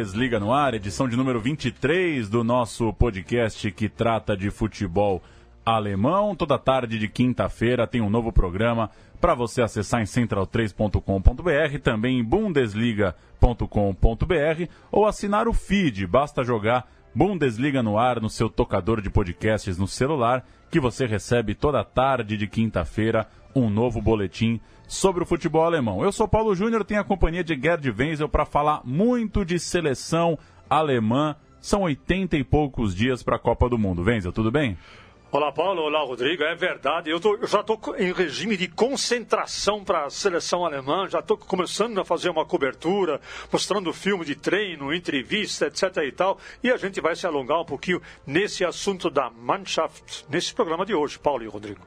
Bundesliga no ar, edição de número 23 do nosso podcast que trata de futebol alemão. Toda tarde de quinta-feira tem um novo programa para você acessar em central3.com.br, também em bundesliga.com.br ou assinar o feed. Basta jogar Bundesliga no ar no seu tocador de podcasts no celular que você recebe toda tarde de quinta-feira um novo boletim sobre o futebol alemão. Eu sou Paulo Júnior, tenho a companhia de Gerd Wenzel para falar muito de seleção alemã. São 80 e poucos dias para a Copa do Mundo. Wenzel, tudo bem? Olá, Paulo. Olá, Rodrigo. É verdade. Eu, tô, eu já estou em regime de concentração para a seleção alemã. Já estou começando a fazer uma cobertura, mostrando filme de treino, entrevista, etc. e tal. E a gente vai se alongar um pouquinho nesse assunto da Mannschaft, nesse programa de hoje, Paulo e Rodrigo.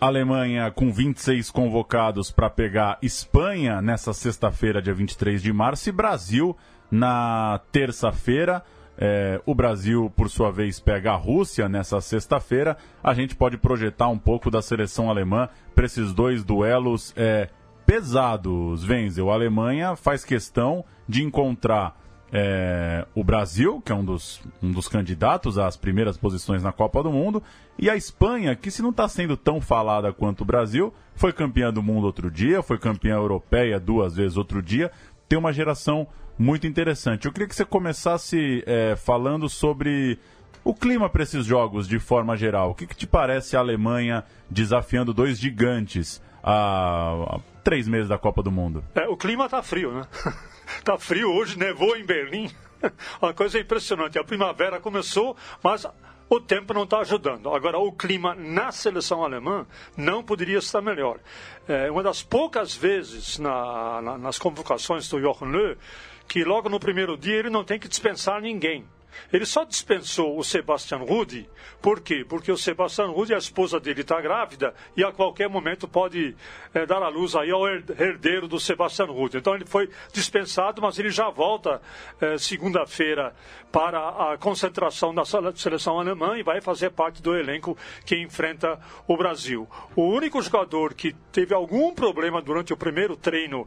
Alemanha com 26 convocados para pegar Espanha nessa sexta-feira, dia 23 de março, e Brasil na terça-feira. É, o Brasil, por sua vez, pega a Rússia nessa sexta-feira. A gente pode projetar um pouco da seleção alemã para esses dois duelos é, pesados. Wenzel, a Alemanha faz questão de encontrar é, o Brasil, que é um dos, um dos candidatos às primeiras posições na Copa do Mundo, e a Espanha, que se não está sendo tão falada quanto o Brasil, foi campeã do mundo outro dia, foi campeã europeia duas vezes outro dia, tem uma geração muito interessante. Eu queria que você começasse é, falando sobre o clima para esses jogos de forma geral. O que, que te parece a Alemanha desafiando dois gigantes há, três meses da Copa do Mundo? É, o clima está frio, né? Tá frio hoje, nevou em Berlim. Uma coisa impressionante. A primavera começou, mas o tempo não está ajudando. Agora, o clima na seleção alemã não poderia estar melhor. É uma das poucas vezes na, na, nas convocações do Jochen Löw que logo no primeiro dia ele não tem que dispensar ninguém. Ele só dispensou o Sebastian Rudi, por quê? Porque o Sebastian Rudi, a esposa dele está grávida e a qualquer momento pode é, dar a luz aí ao herdeiro do Sebastian Rudi. Então ele foi dispensado, mas ele já volta é, segunda-feira para a concentração da seleção alemã e vai fazer parte do elenco que enfrenta o Brasil. O único jogador que teve algum problema durante o primeiro treino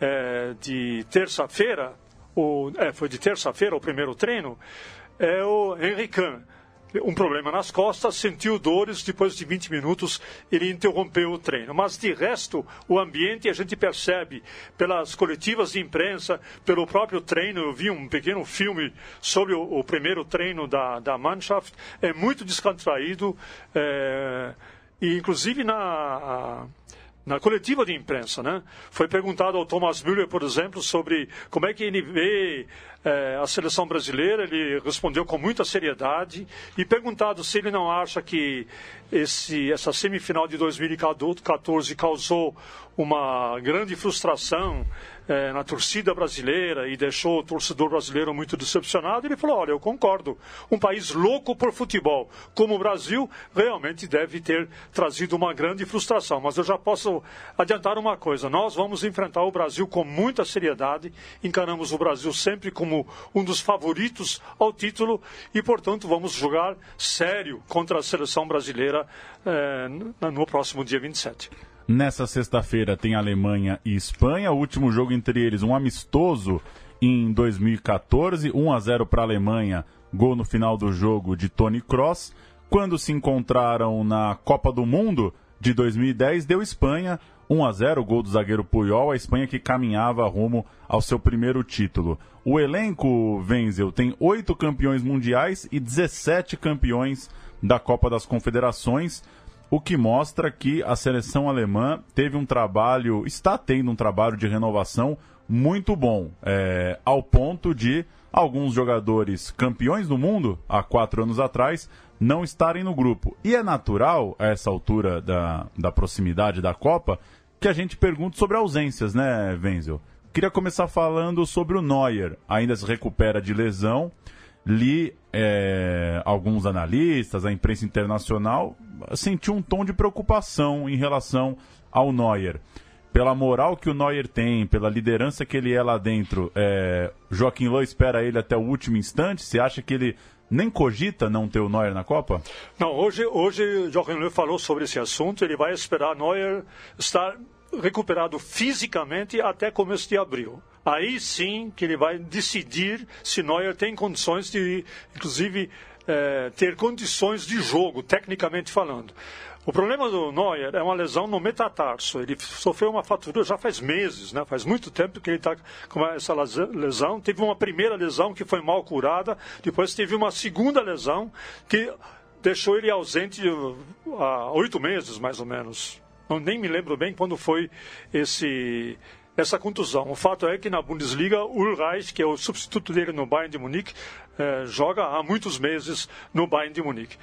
é, de terça-feira o, é, foi de terça-feira o primeiro treino, é o Henrican. Um problema nas costas, sentiu dores, depois de 20 minutos ele interrompeu o treino. Mas de resto, o ambiente a gente percebe pelas coletivas de imprensa, pelo próprio treino. Eu vi um pequeno filme sobre o, o primeiro treino da, da Mannschaft, é muito descontraído, é, e inclusive na. Na coletiva de imprensa, né? Foi perguntado ao Thomas Müller, por exemplo, sobre como é que ele vê é, a seleção brasileira, ele respondeu com muita seriedade e perguntado se ele não acha que esse, essa semifinal de 2014 causou uma grande frustração é, na torcida brasileira e deixou o torcedor brasileiro muito decepcionado, ele falou: Olha, eu concordo. Um país louco por futebol como o Brasil realmente deve ter trazido uma grande frustração. Mas eu já posso adiantar uma coisa: nós vamos enfrentar o Brasil com muita seriedade, encaramos o Brasil sempre como um dos favoritos ao título e, portanto, vamos jogar sério contra a seleção brasileira é, no próximo dia 27. Nessa sexta-feira tem Alemanha e Espanha, o último jogo entre eles, um amistoso em 2014, 1 a 0 para a Alemanha, gol no final do jogo de Tony Kroos. Quando se encontraram na Copa do Mundo de 2010, deu Espanha 1 a 0, gol do zagueiro Puyol, a Espanha que caminhava rumo ao seu primeiro título. O elenco Wenzel tem oito campeões mundiais e 17 campeões da Copa das Confederações o que mostra que a seleção alemã teve um trabalho, está tendo um trabalho de renovação muito bom, é, ao ponto de alguns jogadores campeões do mundo há quatro anos atrás não estarem no grupo. E é natural, a essa altura da, da proximidade da Copa, que a gente pergunte sobre ausências, né, Wenzel? Queria começar falando sobre o Neuer. Ainda se recupera de lesão. Li é, alguns analistas, a imprensa internacional, sentiu um tom de preocupação em relação ao Neuer. Pela moral que o Neuer tem, pela liderança que ele é lá dentro, é, Joaquim Lô espera ele até o último instante? Você acha que ele nem cogita não ter o Neuer na Copa? Não, hoje, hoje Joachim Löw falou sobre esse assunto. Ele vai esperar Neuer estar recuperado fisicamente até começo de abril. Aí sim que ele vai decidir se Neuer tem condições de, inclusive, é, ter condições de jogo, tecnicamente falando. O problema do Neuer é uma lesão no metatarso. Ele sofreu uma fratura já faz meses, né? faz muito tempo que ele está com essa lesão. Teve uma primeira lesão que foi mal curada, depois teve uma segunda lesão que deixou ele ausente há oito meses, mais ou menos. Não, nem me lembro bem quando foi esse essa contusão. O fato é que na Bundesliga, Ulreich, que é o substituto dele no Bayern de Munique, eh, joga há muitos meses no Bayern de Munique.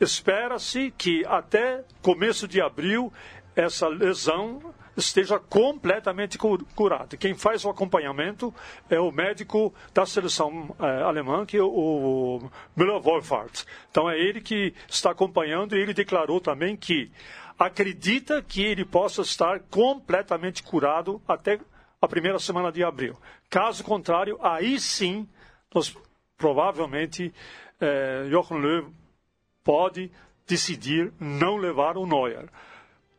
Espera-se que até começo de abril essa lesão esteja completamente curada. Quem faz o acompanhamento é o médico da seleção é, alemã, que é o Müller-Wolfhardt. Então é ele que está acompanhando e ele declarou também que acredita que ele possa estar completamente curado até a primeira semana de abril. Caso contrário, aí sim, nós provavelmente é, Jochen Löw pode decidir não levar o Neuer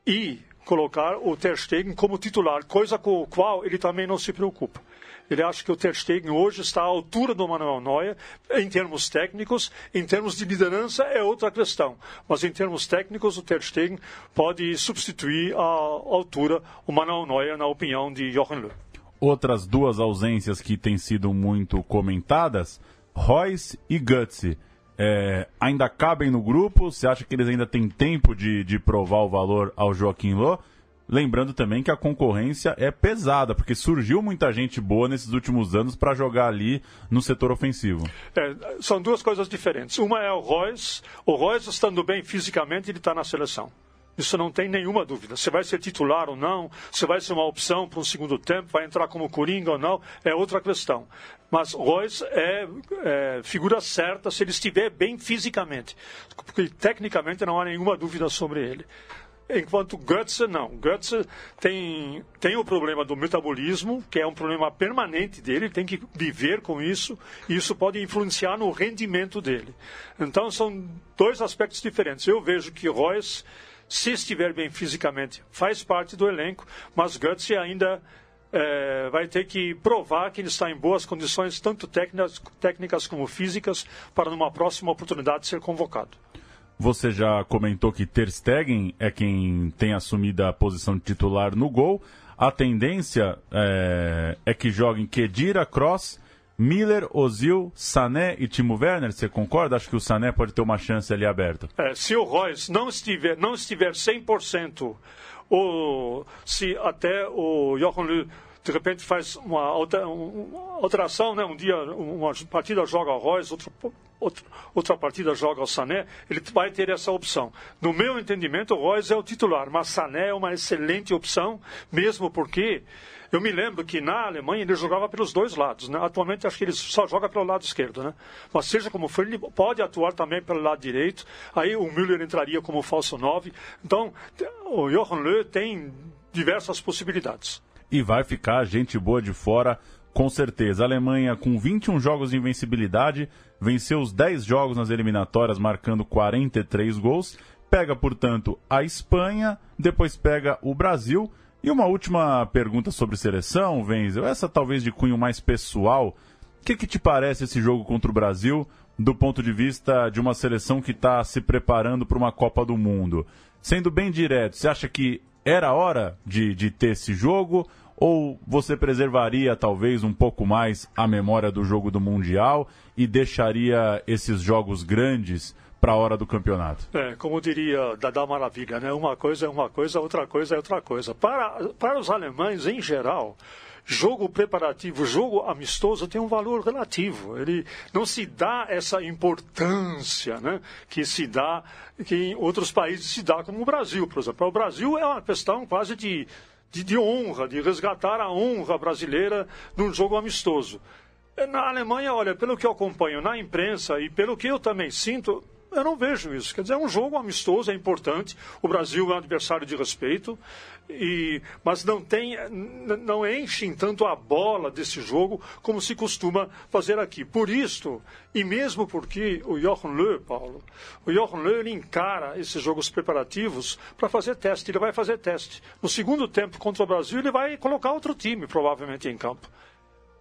e colocar o Ter Stegen como titular, coisa com a qual ele também não se preocupa. Ele acha que o Ter Stegen hoje está à altura do Manuel Neuer em termos técnicos, em termos de liderança é outra questão, mas em termos técnicos o Ter Stegen pode substituir à altura o Manuel Neuer na opinião de Jochen Löw. Outras duas ausências que têm sido muito comentadas, Royce e Götze é, ainda cabem no grupo? Você acha que eles ainda têm tempo de, de provar o valor ao Joaquim Lô? Lembrando também que a concorrência é pesada, porque surgiu muita gente boa nesses últimos anos para jogar ali no setor ofensivo. É, são duas coisas diferentes. Uma é o Royce. O Royce, estando bem fisicamente, ele está na seleção. Isso não tem nenhuma dúvida. Se vai ser titular ou não, se vai ser uma opção para um segundo tempo, vai entrar como coringa ou não, é outra questão. Mas Royce é, é figura certa se ele estiver bem fisicamente, porque tecnicamente não há nenhuma dúvida sobre ele. Enquanto Götze, não. Götze tem, tem o problema do metabolismo, que é um problema permanente dele, ele tem que viver com isso, e isso pode influenciar no rendimento dele. Então, são dois aspectos diferentes. Eu vejo que Royce se estiver bem fisicamente, faz parte do elenco, mas Götze ainda é, vai ter que provar que ele está em boas condições, tanto técnicas, técnicas como físicas, para numa próxima oportunidade ser convocado. Você já comentou que Ter Stegen é quem tem assumido a posição de titular no gol. A tendência é, é que joguem Kedira, Cross Miller, Ozil, Sané e Timo Werner, você concorda? Acho que o Sané pode ter uma chance ali aberta. É, se o Royce não estiver, não estiver 100%, ou se até o Jochen Löw de repente faz uma, alteração, né? um dia uma partida joga o Royce, outra, outra, outra partida joga o Sané, ele vai ter essa opção. No meu entendimento, o Royce é o titular, mas Sané é uma excelente opção, mesmo porque eu me lembro que na Alemanha ele jogava pelos dois lados. Né? Atualmente acho que ele só joga pelo lado esquerdo. Né? Mas seja como for, ele pode atuar também pelo lado direito. Aí o Müller entraria como falso 9. Então, o Johan Löw tem diversas possibilidades. E vai ficar gente boa de fora, com certeza. A Alemanha, com 21 jogos de invencibilidade, venceu os 10 jogos nas eliminatórias, marcando 43 gols. Pega, portanto, a Espanha, depois pega o Brasil e uma última pergunta sobre seleção, Wenzel, essa talvez de cunho mais pessoal. O que, que te parece esse jogo contra o Brasil do ponto de vista de uma seleção que está se preparando para uma Copa do Mundo? Sendo bem direto, você acha que era hora de, de ter esse jogo? Ou você preservaria talvez um pouco mais a memória do jogo do Mundial e deixaria esses jogos grandes para a hora do campeonato. É, como diria Dada Maravilha, né? uma coisa é uma coisa, outra coisa é outra coisa. Para, para os alemães, em geral, jogo preparativo, jogo amistoso tem um valor relativo. Ele não se dá essa importância né, que se dá, que em outros países se dá, como o Brasil, por exemplo. O Brasil é uma questão quase de, de, de honra, de resgatar a honra brasileira num jogo amistoso. Na Alemanha, olha, pelo que eu acompanho na imprensa e pelo que eu também sinto, eu não vejo isso. Quer dizer, é um jogo amistoso, é importante. O Brasil é um adversário de respeito, e, mas não tem, não enchem tanto a bola desse jogo como se costuma fazer aqui. Por isso, e mesmo porque o Jochen Löw, Paulo, o Jochen Löw ele encara esses jogos preparativos para fazer teste. Ele vai fazer teste. No segundo tempo contra o Brasil, ele vai colocar outro time, provavelmente, em campo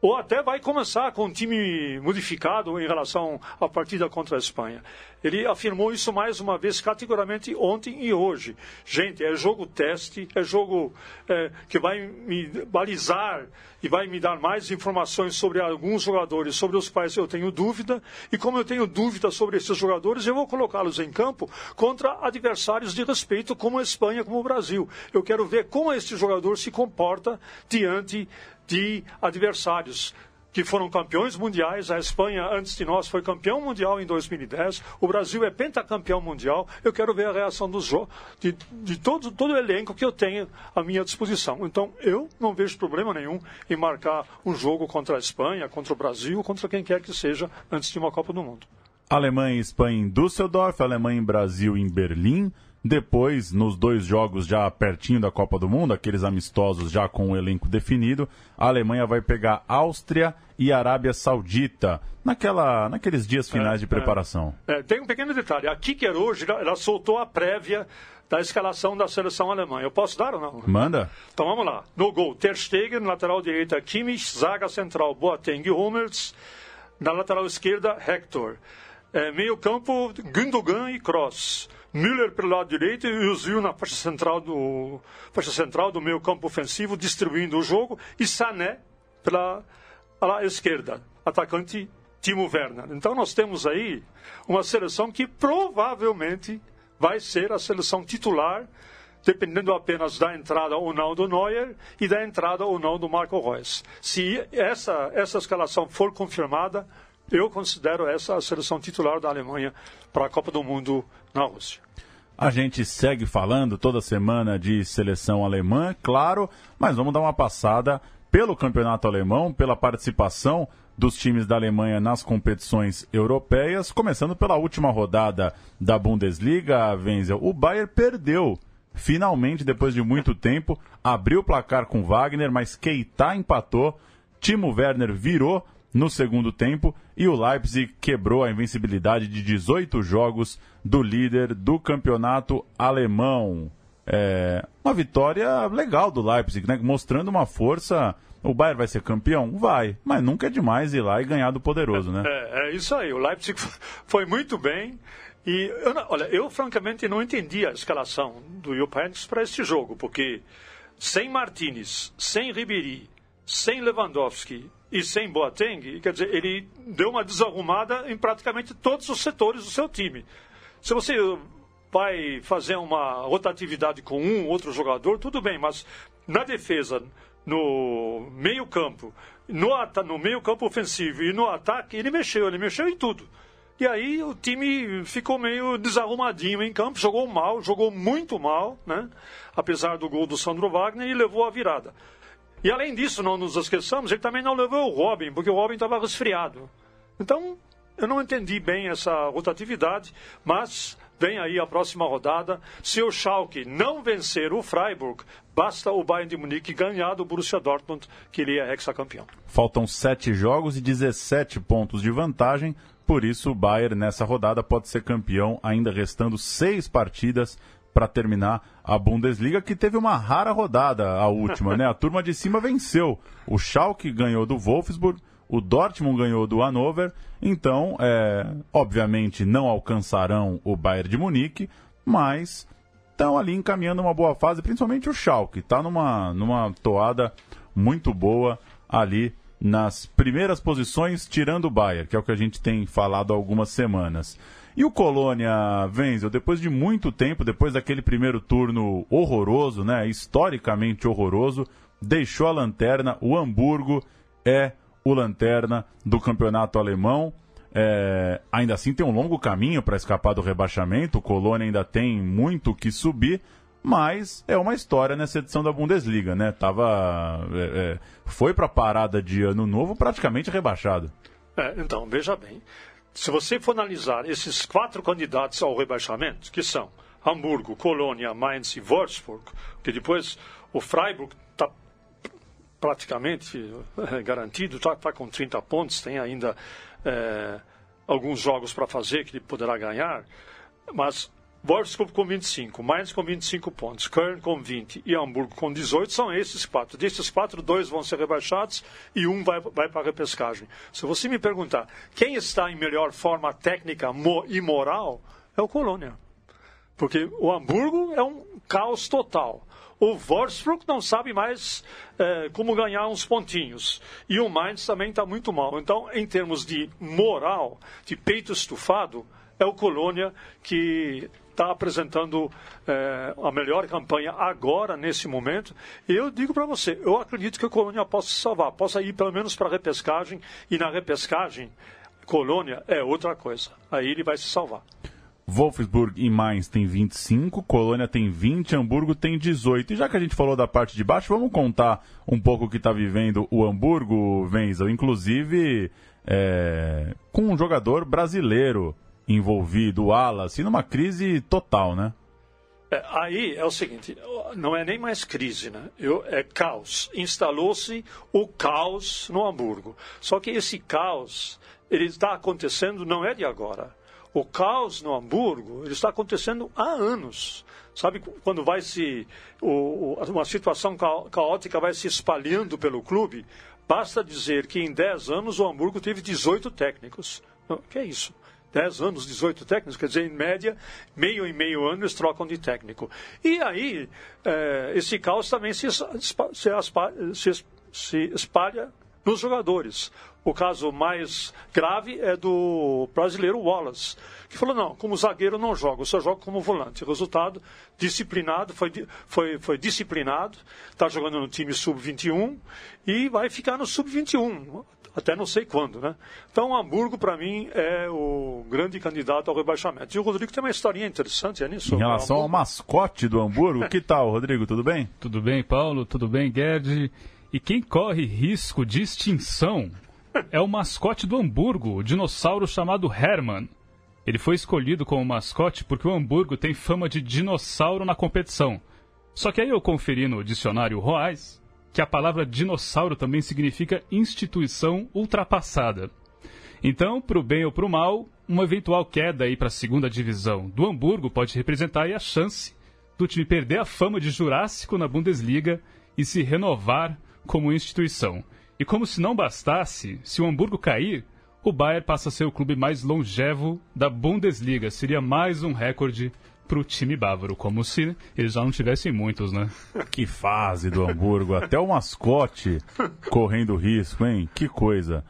ou até vai começar com um time modificado em relação à partida contra a Espanha. Ele afirmou isso mais uma vez categoricamente ontem e hoje. Gente, é jogo teste, é jogo é, que vai me balizar e vai me dar mais informações sobre alguns jogadores, sobre os quais eu tenho dúvida. E como eu tenho dúvida sobre esses jogadores, eu vou colocá-los em campo contra adversários de respeito, como a Espanha, como o Brasil. Eu quero ver como este jogador se comporta diante de adversários que foram campeões mundiais. A Espanha, antes de nós, foi campeão mundial em 2010. O Brasil é pentacampeão mundial. Eu quero ver a reação dos de, de todo, todo o elenco que eu tenho à minha disposição. Então, eu não vejo problema nenhum em marcar um jogo contra a Espanha, contra o Brasil, contra quem quer que seja, antes de uma Copa do Mundo. Alemanha e Espanha em Düsseldorf, Alemanha e Brasil em Berlim. Depois, nos dois jogos já pertinho da Copa do Mundo, aqueles amistosos já com o elenco definido, a Alemanha vai pegar Áustria e Arábia Saudita, naquela, naqueles dias finais é, de preparação. É, é, tem um pequeno detalhe. A Kicker hoje ela soltou a prévia da escalação da seleção alemã. Eu posso dar ou não? Manda. Então vamos lá. No gol, Ter Stegen, lateral direita Kimmich, zaga central Boateng e Hummels, na lateral esquerda Hector. É, meio campo, Gundogan e Kroos. Müller pelo lado direito e Özil na faixa central do faixa central do meio campo ofensivo distribuindo o jogo e Sané pela ala esquerda, atacante Timo Werner. Então nós temos aí uma seleção que provavelmente vai ser a seleção titular, dependendo apenas da entrada ou não do Neuer e da entrada ou não do Marco Reus. Se essa essa escalação for confirmada, eu considero essa a seleção titular da Alemanha para a Copa do Mundo na Rússia. A gente segue falando toda semana de seleção alemã, claro, mas vamos dar uma passada pelo campeonato alemão, pela participação dos times da Alemanha nas competições europeias, começando pela última rodada da Bundesliga, Wenzel. O Bayern perdeu, finalmente, depois de muito tempo, abriu o placar com Wagner, mas Keita empatou, Timo Werner virou no segundo tempo e o Leipzig quebrou a invencibilidade de 18 jogos do líder do campeonato alemão. É, uma vitória legal do Leipzig, né? mostrando uma força. O Bayern vai ser campeão? Vai, mas nunca é demais ir lá e ganhar do poderoso, né? É, é isso aí. O Leipzig foi muito bem. E eu, olha, eu francamente não entendi a escalação do Jupp para este jogo, porque sem Martinez, sem Ribéry, sem Lewandowski e sem Boateng, quer dizer, ele deu uma desarrumada em praticamente todos os setores do seu time. Se você vai fazer uma rotatividade com um outro jogador, tudo bem, mas na defesa, no meio-campo, no, no meio-campo ofensivo e no ataque, ele mexeu, ele mexeu em tudo. E aí o time ficou meio desarrumadinho em campo, jogou mal, jogou muito mal, né? Apesar do gol do Sandro Wagner e levou a virada. E além disso, não nos esqueçamos, ele também não levou o Robin, porque o Robin estava resfriado. Então, eu não entendi bem essa rotatividade, mas vem aí a próxima rodada. Se o Schalke não vencer o Freiburg, basta o Bayern de Munique ganhar do Borussia Dortmund, que ele é hexacampeão. Faltam sete jogos e 17 pontos de vantagem. Por isso, o Bayern nessa rodada pode ser campeão, ainda restando seis partidas para terminar a Bundesliga, que teve uma rara rodada, a última, né? A turma de cima venceu. O Schalke ganhou do Wolfsburg, o Dortmund ganhou do Hannover, então, é, obviamente, não alcançarão o Bayern de Munique, mas estão ali encaminhando uma boa fase, principalmente o Schalke, está numa, numa toada muito boa ali nas primeiras posições, tirando o Bayern, que é o que a gente tem falado há algumas semanas. E o Colônia, Wenzel, depois de muito tempo, depois daquele primeiro turno horroroso, né, historicamente horroroso, deixou a lanterna. O Hamburgo é o lanterna do campeonato alemão. É, ainda assim tem um longo caminho para escapar do rebaixamento. O Colônia ainda tem muito que subir, mas é uma história nessa edição da Bundesliga, né? Tava, é, é, foi para a parada de ano novo praticamente rebaixado. É, então, veja bem, se você for analisar esses quatro candidatos ao rebaixamento, que são Hamburgo, Colônia, Mainz e Wolfsburg, que depois o Freiburg está praticamente é, garantido, está tá com 30 pontos, tem ainda é, alguns jogos para fazer que ele poderá ganhar, mas Wolfsburg com 25, Mainz com 25 pontos, Köln com 20 e Hamburgo com 18, são esses quatro. Desses quatro, dois vão ser rebaixados e um vai, vai para a repescagem. Se você me perguntar quem está em melhor forma técnica e moral, é o Colônia. Porque o Hamburgo é um caos total. O Wolfsburg não sabe mais é, como ganhar uns pontinhos. E o Mainz também está muito mal. Então, em termos de moral, de peito estufado, é o Colônia que está apresentando é, a melhor campanha agora, nesse momento. E eu digo para você, eu acredito que o Colônia possa se salvar, possa ir pelo menos para a repescagem, e na repescagem, Colônia é outra coisa. Aí ele vai se salvar. Wolfsburg e Mainz tem 25, Colônia tem 20, Hamburgo tem 18. E já que a gente falou da parte de baixo, vamos contar um pouco o que está vivendo o Hamburgo, Wenzel, inclusive é, com um jogador brasileiro envolvido, o Wallace, numa crise total, né? É, aí é o seguinte, não é nem mais crise, né? Eu, é caos. Instalou-se o caos no Hamburgo. Só que esse caos, ele está acontecendo, não é de agora. O caos no Hamburgo, ele está acontecendo há anos. Sabe quando vai se o, uma situação caótica vai se espalhando pelo clube? Basta dizer que em 10 anos o Hamburgo teve 18 técnicos. Que é isso? 10 anos, 18 técnicos, quer dizer, em média, meio em meio ano eles trocam de técnico. E aí, é, esse caos também se, se, se espalha nos jogadores. O caso mais grave é do brasileiro Wallace, que falou: não, como zagueiro não jogo, eu só jogo como volante. Resultado: disciplinado, foi, foi, foi disciplinado, está jogando no time sub-21 e vai ficar no sub-21 até não sei quando, né? Então, Hamburgo, para mim, é o grande candidato ao rebaixamento. E o Rodrigo tem uma historinha interessante é nisso. Em relação ao mascote do Hamburgo, que tal, Rodrigo? Tudo bem? Tudo bem, Paulo? Tudo bem, Gerd? E quem corre risco de extinção é o mascote do Hamburgo, o dinossauro chamado Hermann. Ele foi escolhido como mascote porque o Hamburgo tem fama de dinossauro na competição. Só que aí eu conferi no dicionário Roais que a palavra dinossauro também significa instituição ultrapassada. Então, para o bem ou para o mal, uma eventual queda aí para a segunda divisão do Hamburgo pode representar a chance do time perder a fama de Jurássico na Bundesliga e se renovar como instituição. E como se não bastasse, se o Hamburgo cair, o Bayern passa a ser o clube mais longevo da Bundesliga. Seria mais um recorde para o time bávaro, como se eles já não tivessem muitos, né? Que fase do Hamburgo, até o mascote correndo risco, hein? Que coisa.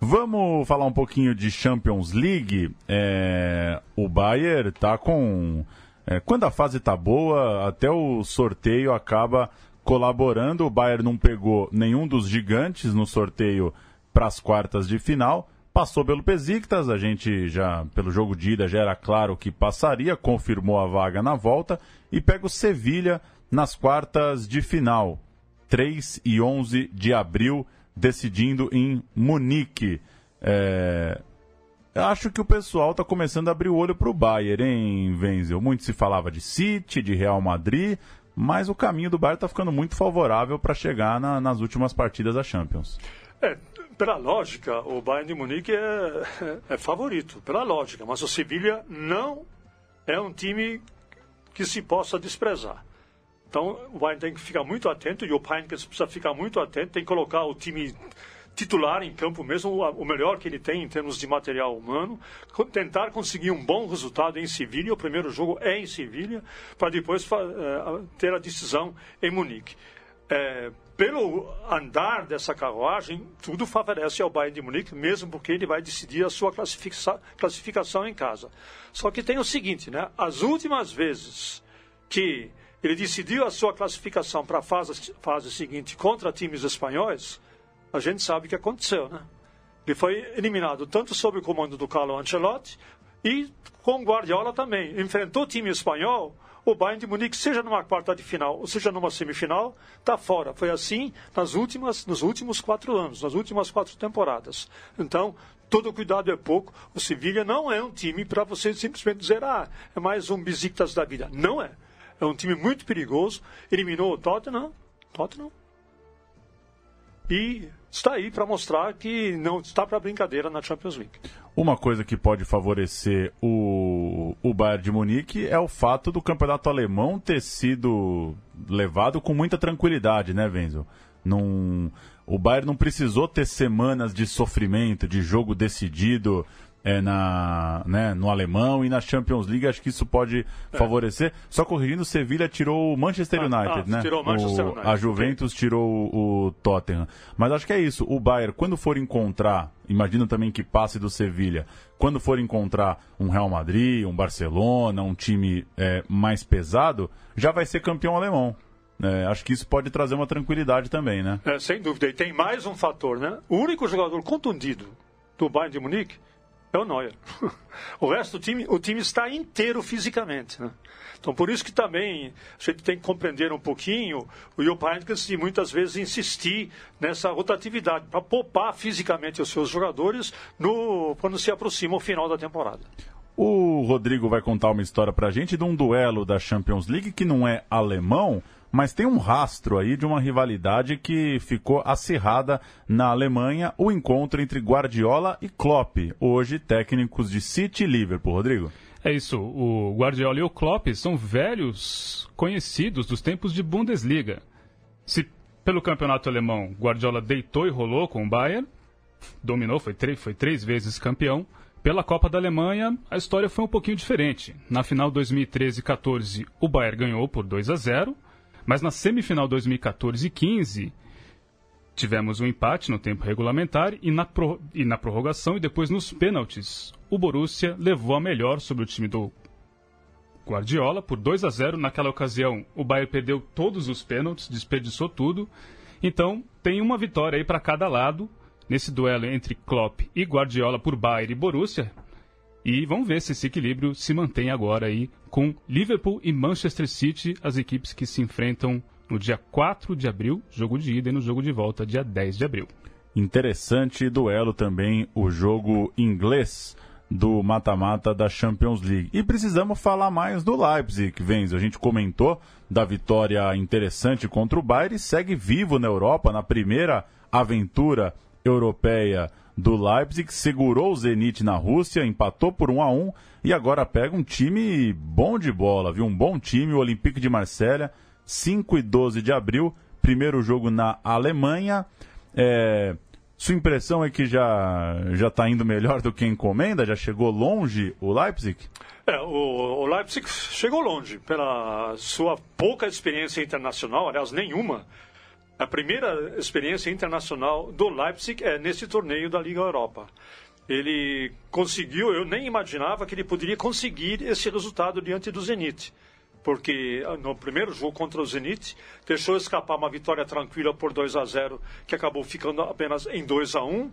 Vamos falar um pouquinho de Champions League. É, o Bayern tá com. É, quando a fase tá boa, até o sorteio acaba colaborando. O Bayern não pegou nenhum dos gigantes no sorteio para as quartas de final passou pelo Besiktas, a gente já, pelo jogo de ida, já era claro que passaria, confirmou a vaga na volta e pega o Sevilha nas quartas de final, 3 e 11 de abril, decidindo em Munique. É... Acho que o pessoal está começando a abrir o olho para o Bayern, hein, Wenzel? Muito se falava de City, de Real Madrid, mas o caminho do Bayern está ficando muito favorável para chegar na, nas últimas partidas da Champions. É, pela lógica, o Bayern de Munique é, é, favorito, pela lógica, mas o Sevilha não é um time que se possa desprezar. Então, o Bayern tem que ficar muito atento e o Heineken precisa ficar muito atento, tem que colocar o time titular em campo mesmo, o melhor que ele tem em termos de material humano, tentar conseguir um bom resultado em Sevilha, o primeiro jogo é em Sevilha, para depois uh, ter a decisão em Munique. É, pelo andar dessa carruagem, tudo favorece ao Bayern de Munique, mesmo porque ele vai decidir a sua classificação em casa. Só que tem o seguinte, né? As últimas vezes que ele decidiu a sua classificação para a fase, fase seguinte contra times espanhóis, a gente sabe o que aconteceu, né? Ele foi eliminado tanto sob o comando do Carlo Ancelotti e com Guardiola também. Enfrentou o time espanhol, o Bayern de Munique, seja numa quarta de final ou seja numa semifinal, está fora. Foi assim nas últimas, nos últimos quatro anos, nas últimas quatro temporadas. Então, todo cuidado é pouco. O Sevilha não é um time para você simplesmente dizer, ah, é mais um Besiktas da vida. Não é. É um time muito perigoso. Eliminou o Tottenham. Tottenham. E está aí para mostrar que não está para brincadeira na Champions League. Uma coisa que pode favorecer o, o Bayern de Munique é o fato do campeonato alemão ter sido levado com muita tranquilidade, né, Wenzel? Num, o Bayern não precisou ter semanas de sofrimento, de jogo decidido é, na, né, no alemão e na Champions League, acho que isso pode é. favorecer. Só corrigindo, o Sevilha tirou o Manchester ah, United, ah, né? Tirou o Manchester o, United. A Juventus tirou o, o, Tottenham. Mas acho que é isso. O Bayern, quando for encontrar, imagino também que passe do Sevilha, quando for encontrar um Real Madrid, um Barcelona, um time é, mais pesado, já vai ser campeão alemão. É, acho que isso pode trazer uma tranquilidade também, né? É, sem dúvida. E tem mais um fator, né? O único jogador contundido do Bayern de Munique é o Neuer. o resto do time, o time está inteiro fisicamente. Né? Então, por isso que também a gente tem que compreender um pouquinho o Jupp Heynckes e muitas vezes insistir nessa rotatividade para poupar fisicamente os seus jogadores no, quando se aproxima o final da temporada. O Rodrigo vai contar uma história para a gente de um duelo da Champions League que não é alemão, mas tem um rastro aí de uma rivalidade que ficou acirrada na Alemanha, o encontro entre Guardiola e Klopp, hoje técnicos de City e Liverpool. Rodrigo? É isso, o Guardiola e o Klopp são velhos conhecidos dos tempos de Bundesliga. Se pelo campeonato alemão Guardiola deitou e rolou com o Bayern, dominou, foi, foi três vezes campeão. Pela Copa da Alemanha, a história foi um pouquinho diferente. Na final 2013-14, o Bayern ganhou por 2 a 0 mas na semifinal 2014 e 15, tivemos um empate no tempo regulamentar e na, pro, e na prorrogação e depois nos pênaltis. O Borussia levou a melhor sobre o time do Guardiola por 2 a 0. Naquela ocasião, o Bayern perdeu todos os pênaltis, desperdiçou tudo. Então, tem uma vitória aí para cada lado nesse duelo entre Klopp e Guardiola por Bayern e Borussia. E vamos ver se esse equilíbrio se mantém agora aí com Liverpool e Manchester City, as equipes que se enfrentam no dia 4 de abril, jogo de ida, e no jogo de volta, dia 10 de abril. Interessante duelo também o jogo inglês do mata-mata da Champions League. E precisamos falar mais do Leipzig, Venz. A gente comentou da vitória interessante contra o Bayern e segue vivo na Europa, na primeira aventura europeia do Leipzig, segurou o Zenit na Rússia, empatou por 1 a 1 e agora pega um time bom de bola, viu? Um bom time, o Olympique de Marselha, 5 e 12 de abril, primeiro jogo na Alemanha. É... Sua impressão é que já já está indo melhor do que encomenda? Já chegou longe o Leipzig? É, o, o Leipzig chegou longe pela sua pouca experiência internacional, aliás, nenhuma a primeira experiência internacional do Leipzig é nesse torneio da Liga Europa. Ele conseguiu, eu nem imaginava que ele poderia conseguir esse resultado diante do Zenit porque ah, no primeiro jogo contra o Zenit deixou escapar uma vitória tranquila por 2 a 0, que acabou ficando apenas em 2 a 1.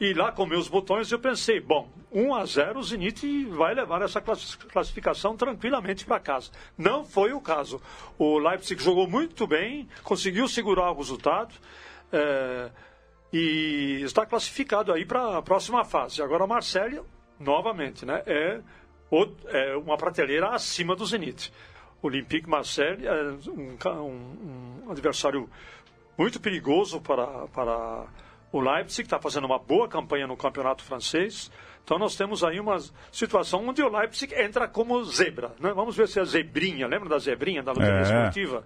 E lá com meus botões eu pensei, bom, 1 a 0 o Zenit vai levar essa classificação tranquilamente para casa. Não foi o caso. O Leipzig jogou muito bem, conseguiu segurar o resultado. É, e está classificado aí para a próxima fase. Agora Marcelo, novamente, né, é, é uma prateleira acima do Zenit. Olympique Marseille é um, um, um adversário muito perigoso para, para o Leipzig, que está fazendo uma boa campanha no campeonato francês. Então nós temos aí uma situação onde o Leipzig entra como zebra. Né? Vamos ver se a zebrinha, lembra da zebrinha da luta é. esportiva?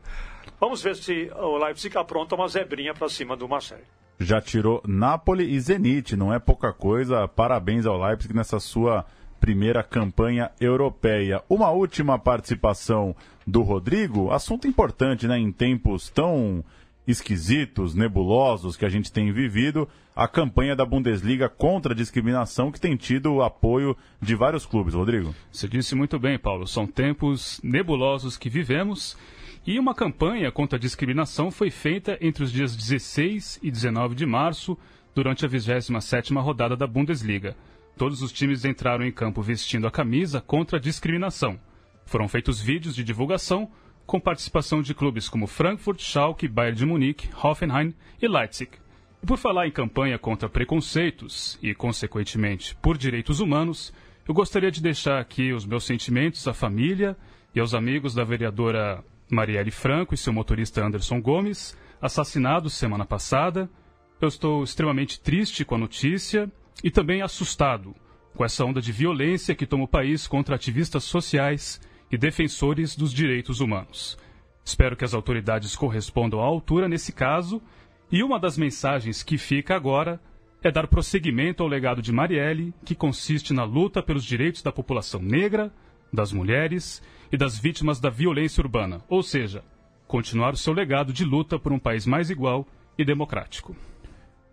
Vamos ver se o Leipzig apronta uma zebrinha para cima do Marseille. Já tirou Napoli e Zenit, não é pouca coisa. Parabéns ao Leipzig nessa sua primeira campanha europeia. Uma última participação do Rodrigo, assunto importante, né, em tempos tão esquisitos, nebulosos que a gente tem vivido, a campanha da Bundesliga contra a discriminação que tem tido o apoio de vários clubes, Rodrigo. Você disse muito bem, Paulo, são tempos nebulosos que vivemos e uma campanha contra a discriminação foi feita entre os dias 16 e 19 de março, durante a 27ª rodada da Bundesliga. Todos os times entraram em campo vestindo a camisa contra a discriminação. Foram feitos vídeos de divulgação com participação de clubes como Frankfurt, Schalke, Bayern de Munique, Hoffenheim e Leipzig. E por falar em campanha contra preconceitos e, consequentemente, por direitos humanos, eu gostaria de deixar aqui os meus sentimentos à família e aos amigos da vereadora Marielle Franco e seu motorista Anderson Gomes, assassinados semana passada. Eu estou extremamente triste com a notícia e também assustado com essa onda de violência que toma o país contra ativistas sociais e defensores dos direitos humanos. Espero que as autoridades correspondam à altura nesse caso, e uma das mensagens que fica agora é dar prosseguimento ao legado de Marielle, que consiste na luta pelos direitos da população negra, das mulheres e das vítimas da violência urbana, ou seja, continuar o seu legado de luta por um país mais igual e democrático.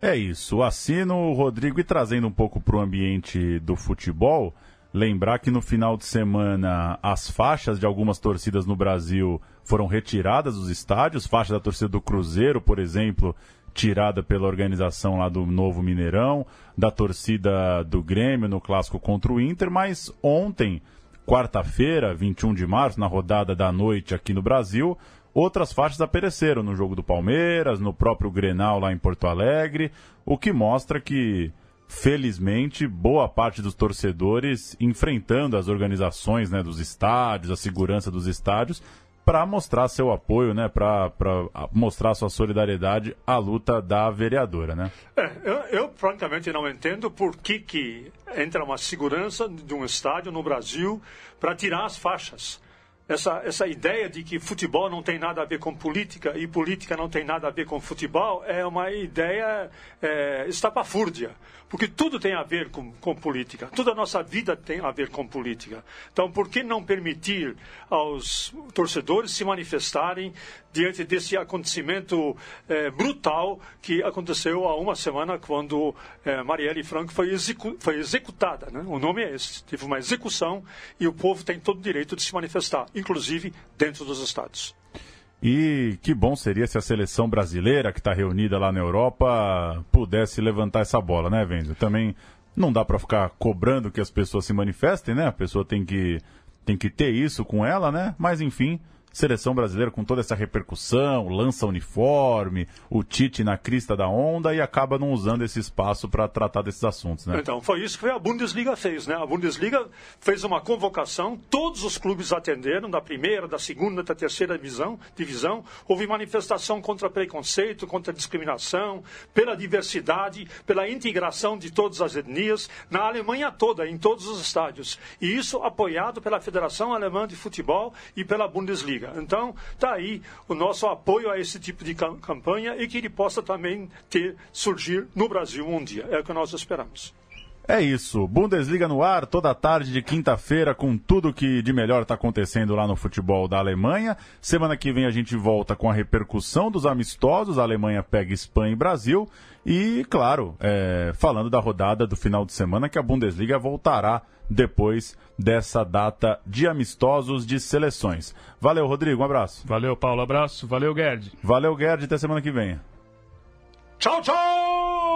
É isso. Assino, Rodrigo, e trazendo um pouco para o ambiente do futebol, lembrar que no final de semana as faixas de algumas torcidas no Brasil foram retiradas dos estádios, faixa da torcida do Cruzeiro, por exemplo, tirada pela organização lá do Novo Mineirão, da torcida do Grêmio no clássico contra o Inter, mas ontem, quarta-feira, 21 de março, na rodada da noite aqui no Brasil, outras faixas apareceram no jogo do Palmeiras, no próprio Grenal lá em Porto Alegre, o que mostra que felizmente, boa parte dos torcedores enfrentando as organizações né, dos estádios, a segurança dos estádios, para mostrar seu apoio, né, para mostrar sua solidariedade à luta da vereadora, né? É, eu, eu, francamente não entendo por que, que entra uma segurança de um estádio no Brasil para tirar as faixas essa, essa ideia de que futebol não tem nada a ver com política e política não tem nada a ver com futebol é uma ideia é, estapafúrdia, porque tudo tem a ver com, com política, toda a nossa vida tem a ver com política. Então, por que não permitir aos torcedores se manifestarem diante desse acontecimento é, brutal que aconteceu há uma semana quando é, Marielle Franco foi, execu foi executada? Né? O nome é esse, teve uma execução e o povo tem todo o direito de se manifestar inclusive dentro dos estados. E que bom seria se a seleção brasileira, que está reunida lá na Europa, pudesse levantar essa bola, né, Venzo? Também não dá para ficar cobrando que as pessoas se manifestem, né? A pessoa tem que, tem que ter isso com ela, né? Mas, enfim, seleção brasileira com toda essa repercussão, lança uniforme, o Tite na crista da onda e acaba não usando esse espaço para tratar desses assuntos, né? Então, foi isso que a Bundesliga fez, né? A Bundesliga fez uma convocação, todos os clubes atenderam, da primeira, da segunda, da terceira divisão, divisão. houve manifestação contra preconceito, contra discriminação, pela diversidade, pela integração de todas as etnias, na Alemanha toda, em todos os estádios. E isso apoiado pela Federação Alemã de Futebol e pela Bundesliga. Então, está aí o nosso apoio a esse tipo de campanha e que ele possa também ter, surgir no Brasil um dia. É o que nós esperamos. É isso. Bundesliga no ar, toda tarde de quinta-feira, com tudo que de melhor está acontecendo lá no futebol da Alemanha. Semana que vem a gente volta com a repercussão dos amistosos. A Alemanha pega Espanha e Brasil. E, claro, é, falando da rodada do final de semana, que a Bundesliga voltará depois dessa data de amistosos de seleções. Valeu, Rodrigo, um abraço. Valeu, Paulo, abraço. Valeu, Gerd. Valeu, Gerd, até semana que vem. Tchau, tchau!